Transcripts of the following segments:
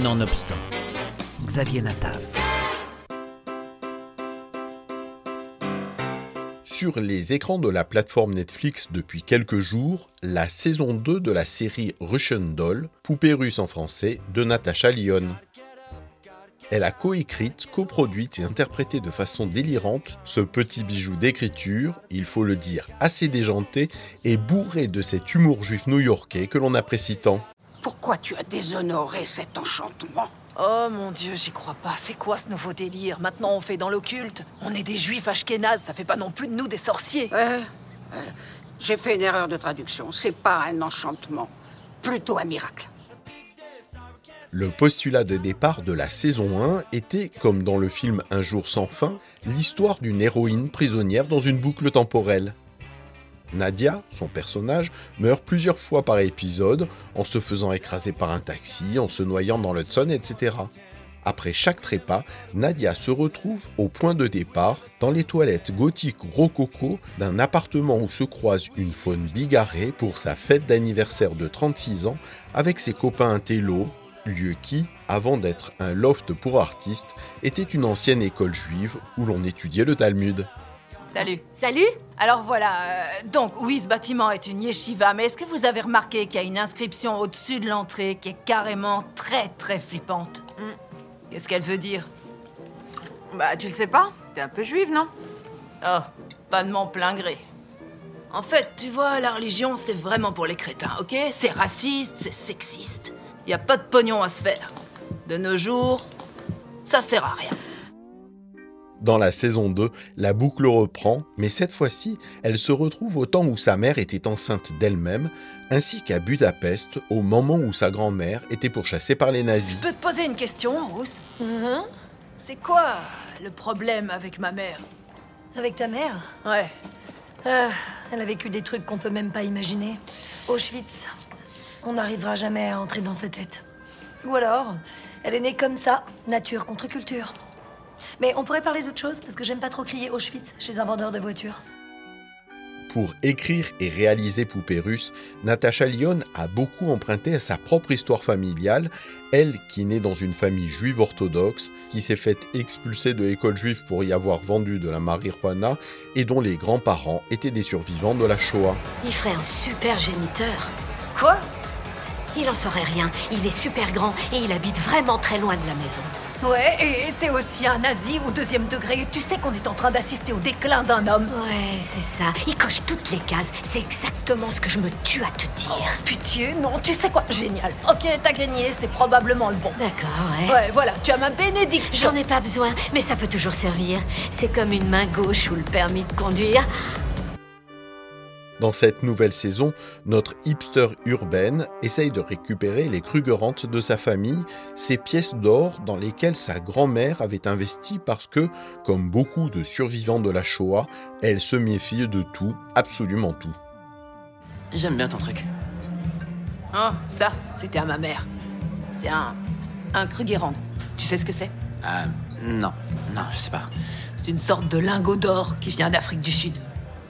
Nonobstant, Xavier Natav. Sur les écrans de la plateforme Netflix depuis quelques jours, la saison 2 de la série Russian Doll, Poupée russe en français, de Natasha Lyon. Elle a coécrite, coproduite et interprété de façon délirante ce petit bijou d'écriture, il faut le dire assez déjanté et bourré de cet humour juif new-yorkais que l'on apprécie tant. Pourquoi tu as déshonoré cet enchantement Oh mon dieu, j'y crois pas. C'est quoi ce nouveau délire Maintenant on fait dans l'occulte. On est des juifs ashkénazes, ça fait pas non plus de nous des sorciers. Euh, euh, J'ai fait une erreur de traduction. C'est pas un enchantement, plutôt un miracle. Le postulat de départ de la saison 1 était, comme dans le film Un jour sans fin, l'histoire d'une héroïne prisonnière dans une boucle temporelle. Nadia, son personnage, meurt plusieurs fois par épisode en se faisant écraser par un taxi, en se noyant dans l'Hudson, etc. Après chaque trépas, Nadia se retrouve au point de départ dans les toilettes gothiques rococo d'un appartement où se croise une faune bigarrée pour sa fête d'anniversaire de 36 ans avec ses copains intello, lieu qui, avant d'être un loft pour artistes, était une ancienne école juive où l'on étudiait le Talmud. Salut. Salut Alors voilà, euh, donc oui, ce bâtiment est une yeshiva, mais est-ce que vous avez remarqué qu'il y a une inscription au-dessus de l'entrée qui est carrément très très flippante? Qu'est-ce qu'elle veut dire? Bah, tu le sais pas T'es un peu juive, non? Oh, pas de mon plein gré. En fait, tu vois, la religion, c'est vraiment pour les crétins, ok? C'est raciste, c'est sexiste. Y a pas de pognon à se faire. De nos jours, ça sert à rien. Dans la saison 2, la boucle reprend, mais cette fois-ci, elle se retrouve au temps où sa mère était enceinte d'elle-même, ainsi qu'à Budapest au moment où sa grand-mère était pourchassée par les nazis. Je peux te poser une question, Rousse C'est quoi le problème avec ma mère? Avec ta mère? Ouais. Ah, Elle a vécu des trucs qu'on peut même pas imaginer. Auschwitz. On n'arrivera jamais à entrer dans sa tête. Ou alors, elle est née comme ça, nature contre culture. Mais on pourrait parler d'autre chose parce que j'aime pas trop crier Auschwitz chez un vendeur de voitures. Pour écrire et réaliser Poupée russe, Natasha Lyon a beaucoup emprunté à sa propre histoire familiale, elle qui naît dans une famille juive orthodoxe, qui s'est faite expulser de l'école juive pour y avoir vendu de la marijuana et dont les grands-parents étaient des survivants de la Shoah. Il ferait un super géniteur. Quoi? Il en saurait rien. Il est super grand et il habite vraiment très loin de la maison. Ouais, et c'est aussi un nazi au deuxième degré. Tu sais qu'on est en train d'assister au déclin d'un homme. Ouais, c'est ça. Il coche toutes les cases. C'est exactement ce que je me tue à te dire. Oh, pitié, non, tu sais quoi? Génial. Ok, t'as gagné, c'est probablement le bon. D'accord, ouais. Ouais, voilà, tu as ma bénédiction. J'en ai pas besoin, mais ça peut toujours servir. C'est comme une main gauche ou le permis de conduire. Dans cette nouvelle saison, notre hipster urbaine essaye de récupérer les Krugerrantes de sa famille, ces pièces d'or dans lesquelles sa grand-mère avait investi parce que, comme beaucoup de survivants de la Shoah, elle se méfiait de tout, absolument tout. J'aime bien ton truc. Oh, ça, c'était à ma mère. C'est un. un Krugerrand. Tu sais ce que c'est? Ah, non. Non, je sais pas. C'est une sorte de lingot d'or qui vient d'Afrique du Sud.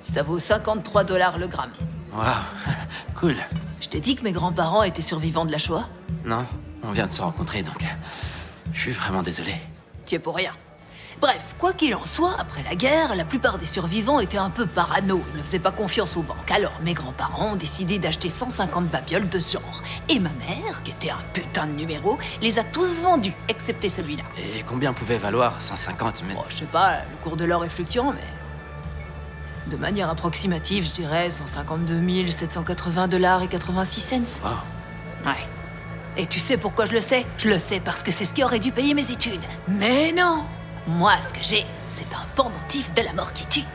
Ça vaut 53 dollars le gramme. Waouh, cool. Je t'ai dit que mes grands-parents étaient survivants de la Shoah? Non, on vient de se rencontrer, donc... Je suis vraiment désolé. Tu es pour rien. Bref, quoi qu'il en soit, après la guerre, la plupart des survivants étaient un peu parano et ne faisaient pas confiance aux banques. Alors, mes grands-parents ont décidé d'acheter 150 babioles de ce genre. Et ma mère, qui était un putain de numéro, les a tous vendus, excepté celui-là. Et combien pouvait valoir 150 mais... Bon, je sais pas, le cours de l'or est fluctuant, mais... De manière approximative, je dirais 152 780 dollars et 86 cents. Wow. Ouais. Et tu sais pourquoi je le sais? Je le sais parce que c'est ce qui aurait dû payer mes études. Mais non Moi, ce que j'ai, c'est un pendentif de la mort qui tue.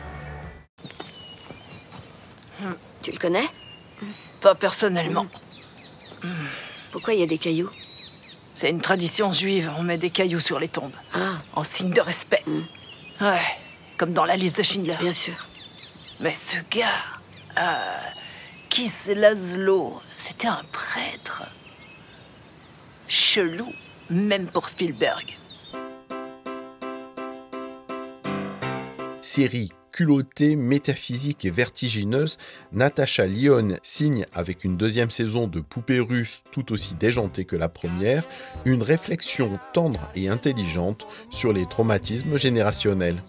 Tu le connais? Pas personnellement. Pourquoi il y a des cailloux? C'est une tradition juive, on met des cailloux sur les tombes. Ah, En signe de respect. Ouais, comme dans la liste de Schindler. bien sûr. Mais ce gars, euh, Kiss Laszlo, c'était un prêtre. Chelou, même pour Spielberg. Série culottée, métaphysique et vertigineuse, Natasha Lyon signe avec une deuxième saison de Poupée russe tout aussi déjantée que la première, une réflexion tendre et intelligente sur les traumatismes générationnels.